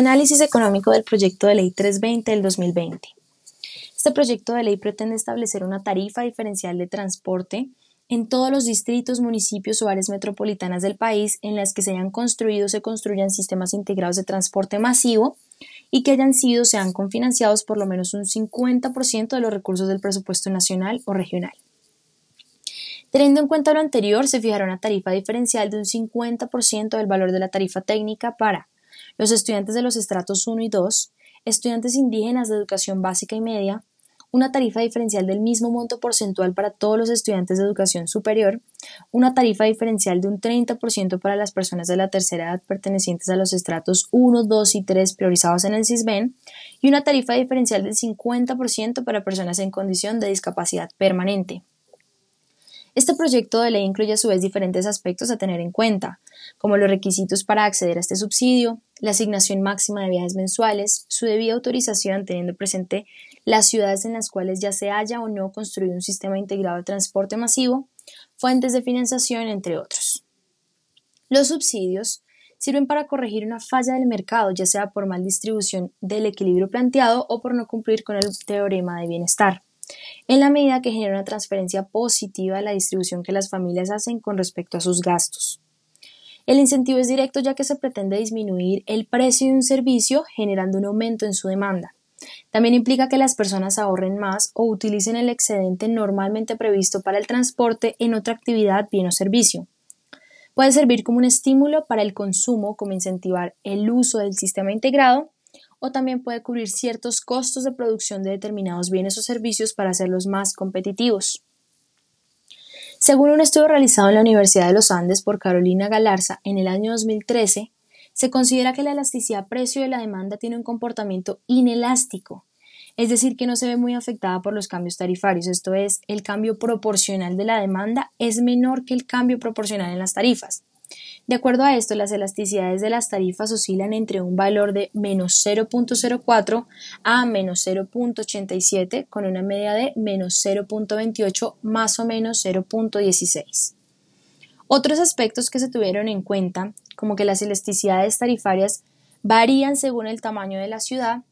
Análisis económico del proyecto de ley 320 del 2020. Este proyecto de ley pretende establecer una tarifa diferencial de transporte en todos los distritos, municipios o áreas metropolitanas del país en las que se hayan construido o se construyan sistemas integrados de transporte masivo y que hayan sido o sean confinanciados por lo menos un 50% de los recursos del presupuesto nacional o regional. Teniendo en cuenta lo anterior, se fijará una tarifa diferencial de un 50% del valor de la tarifa técnica para los estudiantes de los estratos 1 y 2, estudiantes indígenas de educación básica y media, una tarifa diferencial del mismo monto porcentual para todos los estudiantes de educación superior, una tarifa diferencial de un 30% para las personas de la tercera edad pertenecientes a los estratos 1, 2 y 3 priorizados en el CISBEN y una tarifa diferencial del 50% para personas en condición de discapacidad permanente. Este proyecto de ley incluye a su vez diferentes aspectos a tener en cuenta, como los requisitos para acceder a este subsidio, la asignación máxima de viajes mensuales, su debida autorización teniendo presente las ciudades en las cuales ya se haya o no construido un sistema integrado de transporte masivo, fuentes de financiación, entre otros. Los subsidios sirven para corregir una falla del mercado, ya sea por mal distribución del equilibrio planteado o por no cumplir con el teorema de bienestar en la medida que genera una transferencia positiva de la distribución que las familias hacen con respecto a sus gastos. El incentivo es directo ya que se pretende disminuir el precio de un servicio generando un aumento en su demanda. También implica que las personas ahorren más o utilicen el excedente normalmente previsto para el transporte en otra actividad, bien o servicio. Puede servir como un estímulo para el consumo, como incentivar el uso del sistema integrado, o también puede cubrir ciertos costos de producción de determinados bienes o servicios para hacerlos más competitivos. Según un estudio realizado en la Universidad de los Andes por Carolina Galarza en el año 2013, se considera que la elasticidad precio de la demanda tiene un comportamiento inelástico, es decir, que no se ve muy afectada por los cambios tarifarios, esto es, el cambio proporcional de la demanda es menor que el cambio proporcional en las tarifas. De acuerdo a esto, las elasticidades de las tarifas oscilan entre un valor de menos 0.04 a menos 0.87 con una media de menos 0.28 más o menos 0.16. Otros aspectos que se tuvieron en cuenta, como que las elasticidades tarifarias varían según el tamaño de la ciudad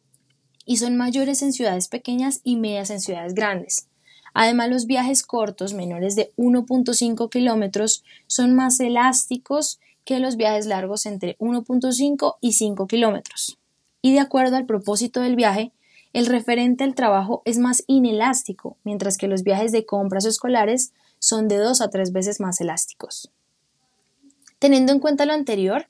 y son mayores en ciudades pequeñas y medias en ciudades grandes. Además, los viajes cortos, menores de 1.5 kilómetros, son más elásticos que los viajes largos entre 1.5 y 5 kilómetros. Y de acuerdo al propósito del viaje, el referente al trabajo es más inelástico, mientras que los viajes de compras o escolares son de dos a tres veces más elásticos. Teniendo en cuenta lo anterior,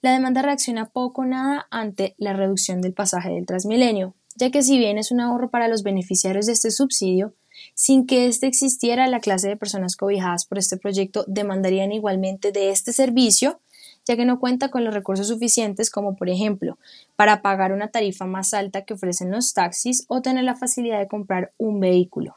la demanda reacciona poco o nada ante la reducción del pasaje del Transmilenio, ya que si bien es un ahorro para los beneficiarios de este subsidio, sin que éste existiera, la clase de personas cobijadas por este proyecto demandarían igualmente de este servicio, ya que no cuenta con los recursos suficientes como por ejemplo para pagar una tarifa más alta que ofrecen los taxis o tener la facilidad de comprar un vehículo.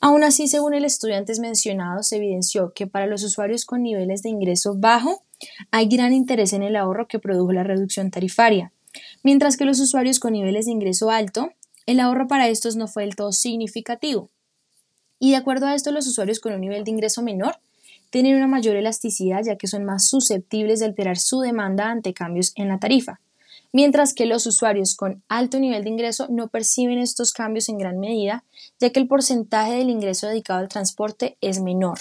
Aún así, según el estudio antes mencionado, se evidenció que para los usuarios con niveles de ingreso bajo hay gran interés en el ahorro que produjo la reducción tarifaria, mientras que los usuarios con niveles de ingreso alto el ahorro para estos no fue del todo significativo. Y de acuerdo a esto, los usuarios con un nivel de ingreso menor tienen una mayor elasticidad ya que son más susceptibles de alterar su demanda ante cambios en la tarifa, mientras que los usuarios con alto nivel de ingreso no perciben estos cambios en gran medida ya que el porcentaje del ingreso dedicado al transporte es menor.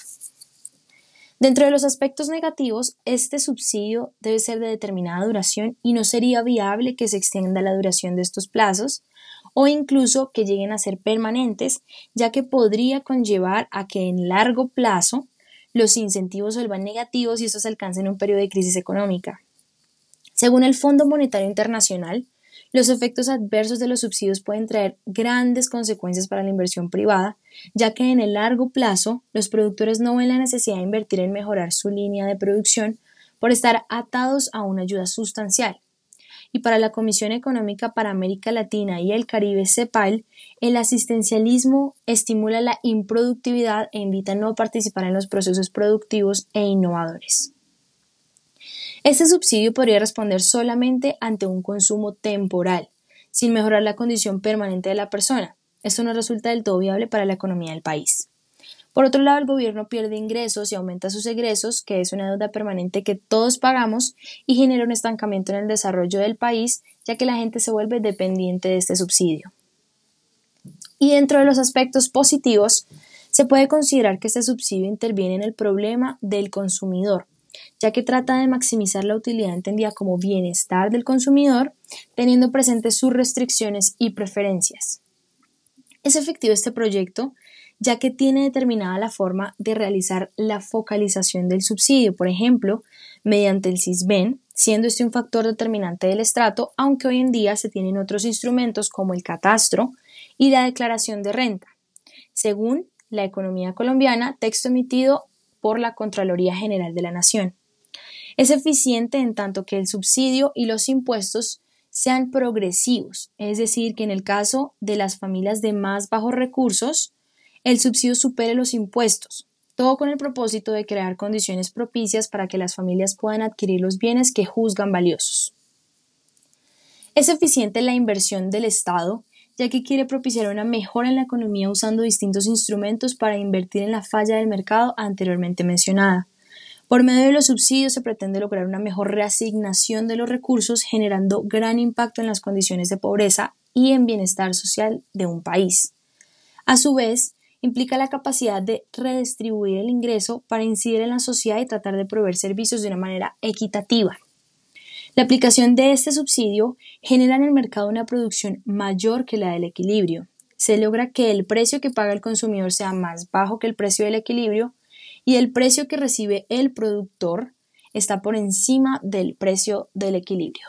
Dentro de los aspectos negativos, este subsidio debe ser de determinada duración y no sería viable que se extienda la duración de estos plazos, o incluso que lleguen a ser permanentes, ya que podría conllevar a que en largo plazo los incentivos vuelvan negativos y estos alcancen un periodo de crisis económica. Según el Fondo Monetario Internacional, los efectos adversos de los subsidios pueden traer grandes consecuencias para la inversión privada, ya que en el largo plazo los productores no ven la necesidad de invertir en mejorar su línea de producción por estar atados a una ayuda sustancial y para la Comisión Económica para América Latina y el Caribe CEPAL, el asistencialismo estimula la improductividad e invita a no participar en los procesos productivos e innovadores. Este subsidio podría responder solamente ante un consumo temporal, sin mejorar la condición permanente de la persona. Esto no resulta del todo viable para la economía del país. Por otro lado, el gobierno pierde ingresos y aumenta sus egresos, que es una deuda permanente que todos pagamos y genera un estancamiento en el desarrollo del país, ya que la gente se vuelve dependiente de este subsidio. Y dentro de los aspectos positivos, se puede considerar que este subsidio interviene en el problema del consumidor, ya que trata de maximizar la utilidad entendida como bienestar del consumidor, teniendo presentes sus restricciones y preferencias. Es efectivo este proyecto ya que tiene determinada la forma de realizar la focalización del subsidio, por ejemplo, mediante el CISBEN, siendo este un factor determinante del estrato, aunque hoy en día se tienen otros instrumentos como el catastro y la declaración de renta. Según la economía colombiana, texto emitido por la Contraloría General de la Nación. Es eficiente en tanto que el subsidio y los impuestos sean progresivos, es decir, que en el caso de las familias de más bajos recursos, el subsidio supere los impuestos, todo con el propósito de crear condiciones propicias para que las familias puedan adquirir los bienes que juzgan valiosos. Es eficiente la inversión del Estado, ya que quiere propiciar una mejora en la economía usando distintos instrumentos para invertir en la falla del mercado anteriormente mencionada. Por medio de los subsidios se pretende lograr una mejor reasignación de los recursos, generando gran impacto en las condiciones de pobreza y en bienestar social de un país. A su vez, implica la capacidad de redistribuir el ingreso para incidir en la sociedad y tratar de proveer servicios de una manera equitativa. La aplicación de este subsidio genera en el mercado una producción mayor que la del equilibrio. Se logra que el precio que paga el consumidor sea más bajo que el precio del equilibrio, y el precio que recibe el productor está por encima del precio del equilibrio.